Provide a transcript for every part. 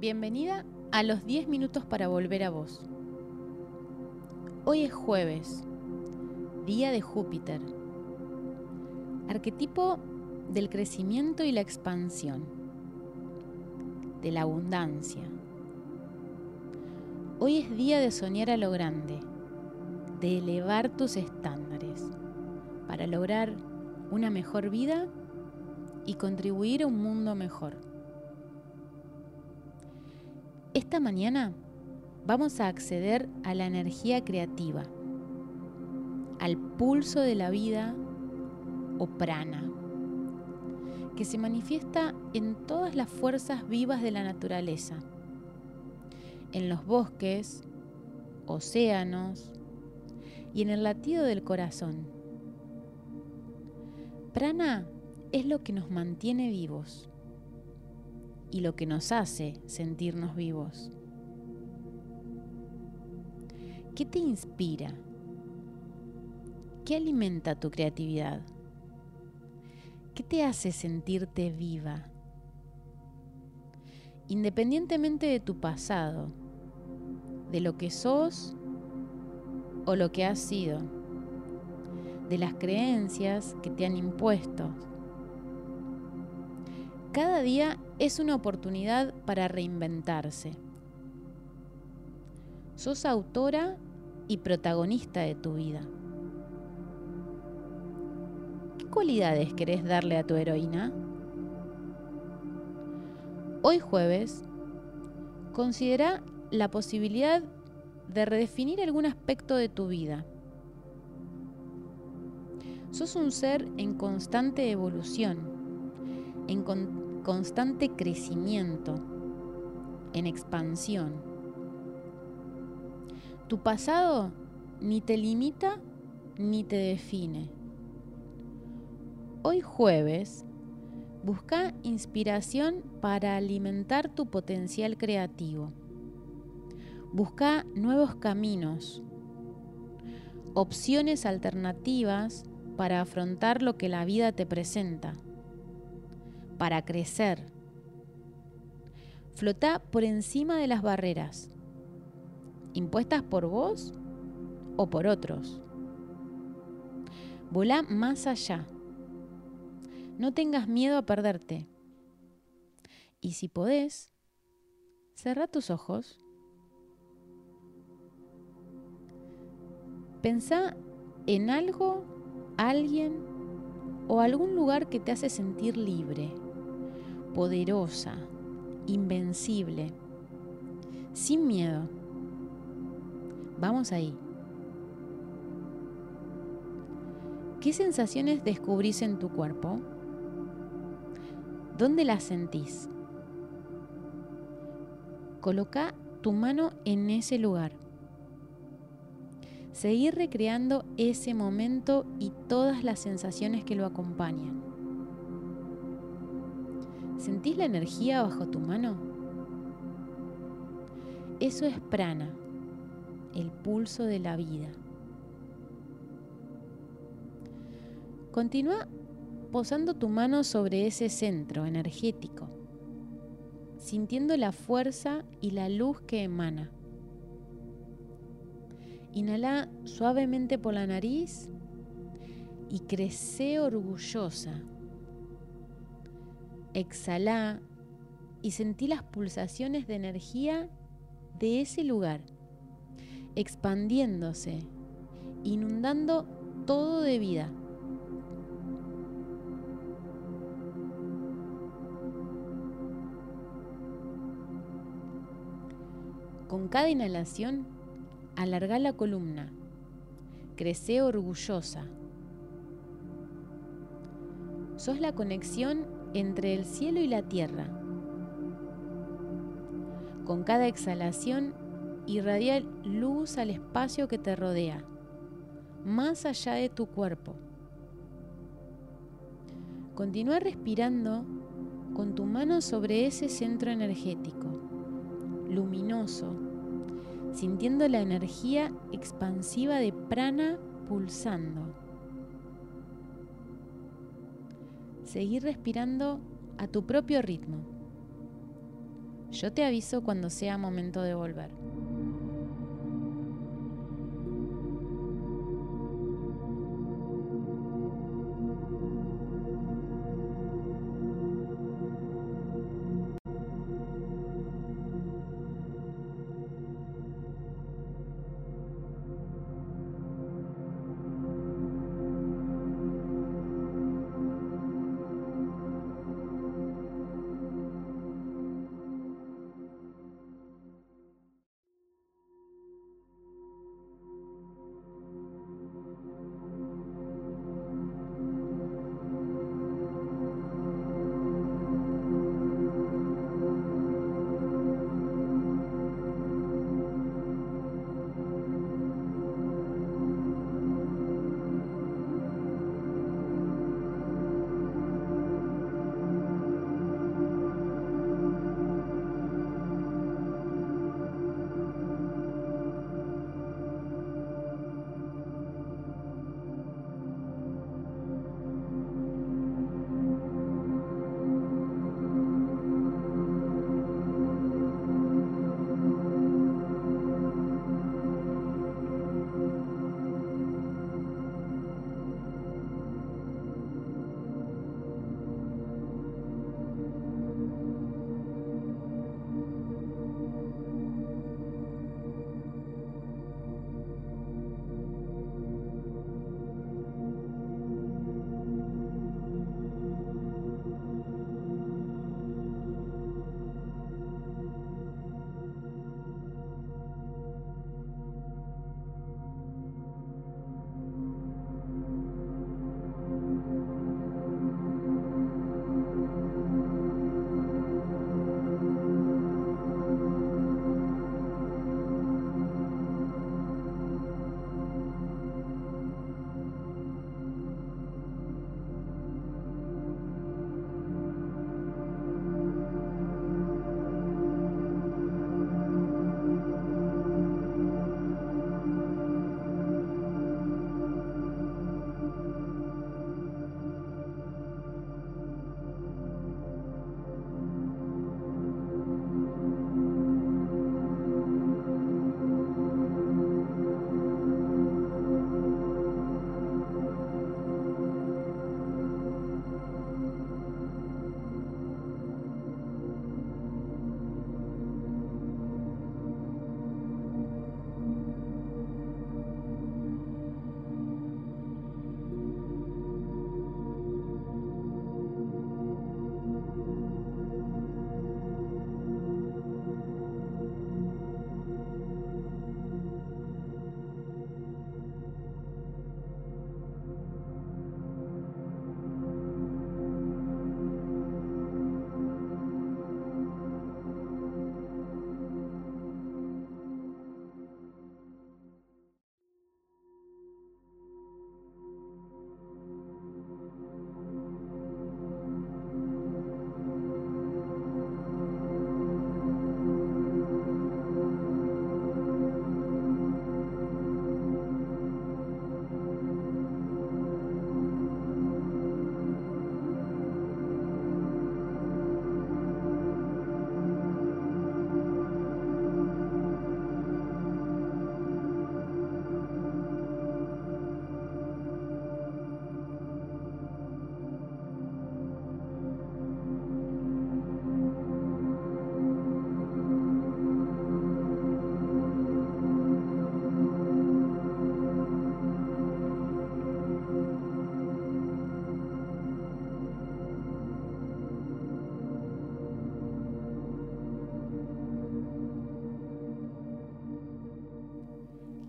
Bienvenida a los 10 minutos para volver a vos. Hoy es jueves, día de Júpiter, arquetipo del crecimiento y la expansión, de la abundancia. Hoy es día de soñar a lo grande, de elevar tus estándares para lograr una mejor vida y contribuir a un mundo mejor. Esta mañana vamos a acceder a la energía creativa, al pulso de la vida o prana, que se manifiesta en todas las fuerzas vivas de la naturaleza, en los bosques, océanos y en el latido del corazón. Prana es lo que nos mantiene vivos y lo que nos hace sentirnos vivos. ¿Qué te inspira? ¿Qué alimenta tu creatividad? ¿Qué te hace sentirte viva? Independientemente de tu pasado, de lo que sos o lo que has sido, de las creencias que te han impuesto. Cada día es una oportunidad para reinventarse. Sos autora y protagonista de tu vida. ¿Qué cualidades querés darle a tu heroína? Hoy jueves, considera la posibilidad de redefinir algún aspecto de tu vida. Sos un ser en constante evolución, en, constante crecimiento, en expansión. Tu pasado ni te limita ni te define. Hoy jueves, busca inspiración para alimentar tu potencial creativo. Busca nuevos caminos, opciones alternativas para afrontar lo que la vida te presenta para crecer. Flota por encima de las barreras, impuestas por vos o por otros. Volá más allá. No tengas miedo a perderte. Y si podés, cerra tus ojos. Pensá en algo, alguien o algún lugar que te hace sentir libre poderosa, invencible, sin miedo. Vamos ahí. ¿Qué sensaciones descubrís en tu cuerpo? ¿Dónde las sentís? Coloca tu mano en ese lugar. Seguir recreando ese momento y todas las sensaciones que lo acompañan. ¿Sentís la energía bajo tu mano? Eso es prana, el pulso de la vida. Continúa posando tu mano sobre ese centro energético, sintiendo la fuerza y la luz que emana. Inhala suavemente por la nariz y crece orgullosa exhala y sentí las pulsaciones de energía de ese lugar, expandiéndose, inundando todo de vida. Con cada inhalación, alarga la columna, crece orgullosa. Sos la conexión entre el cielo y la tierra. Con cada exhalación irradia luz al espacio que te rodea, más allá de tu cuerpo. Continúa respirando con tu mano sobre ese centro energético, luminoso, sintiendo la energía expansiva de prana pulsando. Seguir respirando a tu propio ritmo. Yo te aviso cuando sea momento de volver.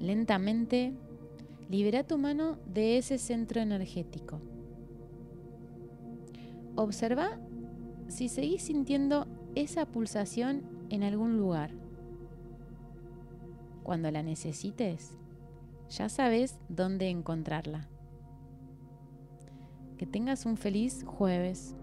Lentamente, libera tu mano de ese centro energético. Observa si seguís sintiendo esa pulsación en algún lugar. Cuando la necesites, ya sabes dónde encontrarla. Que tengas un feliz jueves.